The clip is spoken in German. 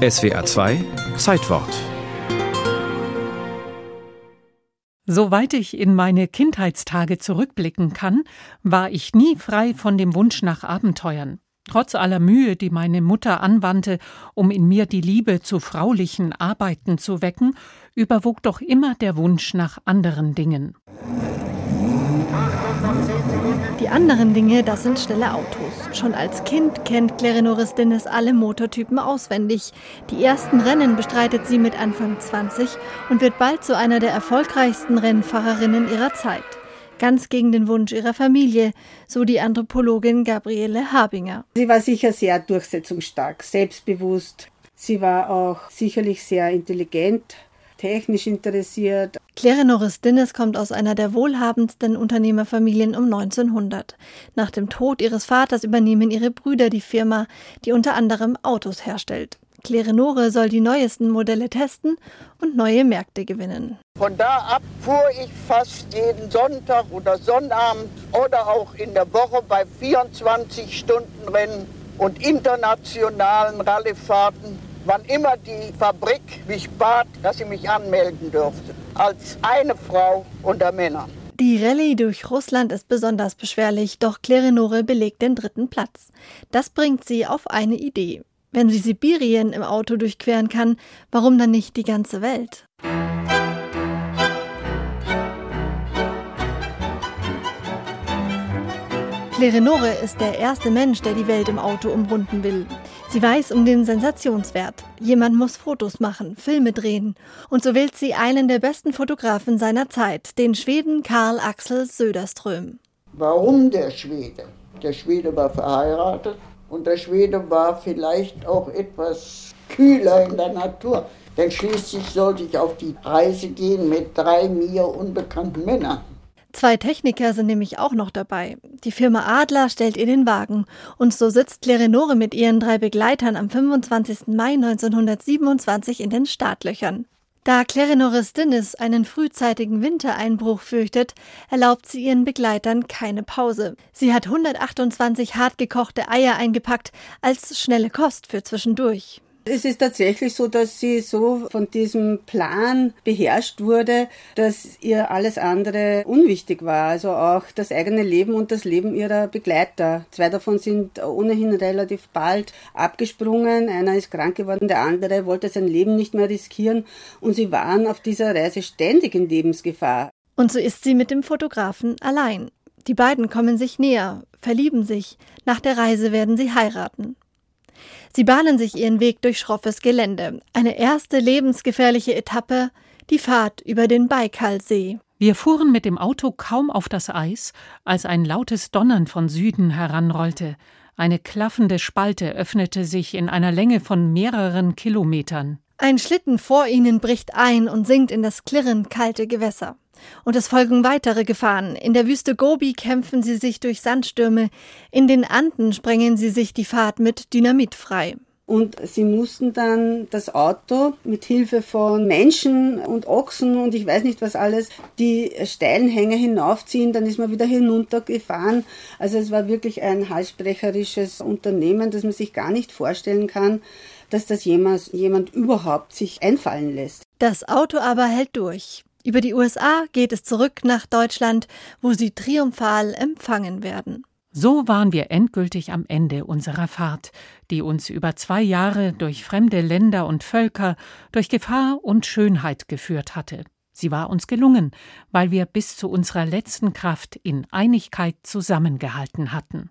SWA 2 Zeitwort Soweit ich in meine Kindheitstage zurückblicken kann, war ich nie frei von dem Wunsch nach Abenteuern. Trotz aller Mühe, die meine Mutter anwandte, um in mir die Liebe zu fraulichen Arbeiten zu wecken, überwog doch immer der Wunsch nach anderen Dingen. Die anderen Dinge, das sind schnelle Autos. Schon als Kind kennt Clerenoris Dinnes alle Motortypen auswendig. Die ersten Rennen bestreitet sie mit Anfang 20 und wird bald zu einer der erfolgreichsten Rennfahrerinnen ihrer Zeit. Ganz gegen den Wunsch ihrer Familie, so die Anthropologin Gabriele Habinger. Sie war sicher sehr durchsetzungsstark, selbstbewusst. Sie war auch sicherlich sehr intelligent, technisch interessiert. Claire Norris Dinnes kommt aus einer der wohlhabendsten Unternehmerfamilien um 1900. Nach dem Tod ihres Vaters übernehmen ihre Brüder die Firma, die unter anderem Autos herstellt. Claire Nore soll die neuesten Modelle testen und neue Märkte gewinnen. Von da ab fuhr ich fast jeden Sonntag oder Sonnabend oder auch in der Woche bei 24 Stunden Rennen und internationalen Rallyefahrten wann immer die Fabrik mich bat, dass sie mich anmelden dürfte, als eine Frau unter Männern. Die Rallye durch Russland ist besonders beschwerlich, doch Klerenore belegt den dritten Platz. Das bringt sie auf eine Idee. Wenn sie Sibirien im Auto durchqueren kann, warum dann nicht die ganze Welt? Klerenore ist der erste Mensch, der die Welt im Auto umrunden will. Sie weiß um den Sensationswert. Jemand muss Fotos machen, Filme drehen. Und so wählt sie einen der besten Fotografen seiner Zeit, den Schweden Karl Axel Söderström. Warum der Schwede? Der Schwede war verheiratet und der Schwede war vielleicht auch etwas kühler in der Natur. Denn schließlich sollte ich auf die Reise gehen mit drei mir unbekannten Männern. Zwei Techniker sind nämlich auch noch dabei. Die Firma Adler stellt ihr den Wagen und so sitzt Clerenore mit ihren drei Begleitern am 25. Mai 1927 in den Startlöchern. Da Clerenoris Dinnis einen frühzeitigen Wintereinbruch fürchtet, erlaubt sie ihren Begleitern keine Pause. Sie hat 128 hartgekochte Eier eingepackt als schnelle Kost für zwischendurch. Es ist tatsächlich so, dass sie so von diesem Plan beherrscht wurde, dass ihr alles andere unwichtig war. Also auch das eigene Leben und das Leben ihrer Begleiter. Zwei davon sind ohnehin relativ bald abgesprungen. Einer ist krank geworden, der andere wollte sein Leben nicht mehr riskieren. Und sie waren auf dieser Reise ständig in Lebensgefahr. Und so ist sie mit dem Fotografen allein. Die beiden kommen sich näher, verlieben sich. Nach der Reise werden sie heiraten. Sie bahnen sich ihren Weg durch schroffes Gelände. Eine erste lebensgefährliche Etappe, die Fahrt über den Baikalsee. Wir fuhren mit dem Auto kaum auf das Eis, als ein lautes Donnern von Süden heranrollte. Eine klaffende Spalte öffnete sich in einer Länge von mehreren Kilometern. Ein Schlitten vor ihnen bricht ein und sinkt in das klirrend kalte Gewässer. Und es folgen weitere Gefahren. In der Wüste Gobi kämpfen sie sich durch Sandstürme, in den Anden sprengen sie sich die Fahrt mit Dynamit frei. Und sie mussten dann das Auto mit Hilfe von Menschen und Ochsen und ich weiß nicht was alles, die steilen Hänge hinaufziehen, dann ist man wieder hinuntergefahren. Also es war wirklich ein halsbrecherisches Unternehmen, das man sich gar nicht vorstellen kann dass das jemand, jemand überhaupt sich einfallen lässt. Das Auto aber hält durch. Über die USA geht es zurück nach Deutschland, wo sie triumphal empfangen werden. So waren wir endgültig am Ende unserer Fahrt, die uns über zwei Jahre durch fremde Länder und Völker, durch Gefahr und Schönheit geführt hatte. Sie war uns gelungen, weil wir bis zu unserer letzten Kraft in Einigkeit zusammengehalten hatten.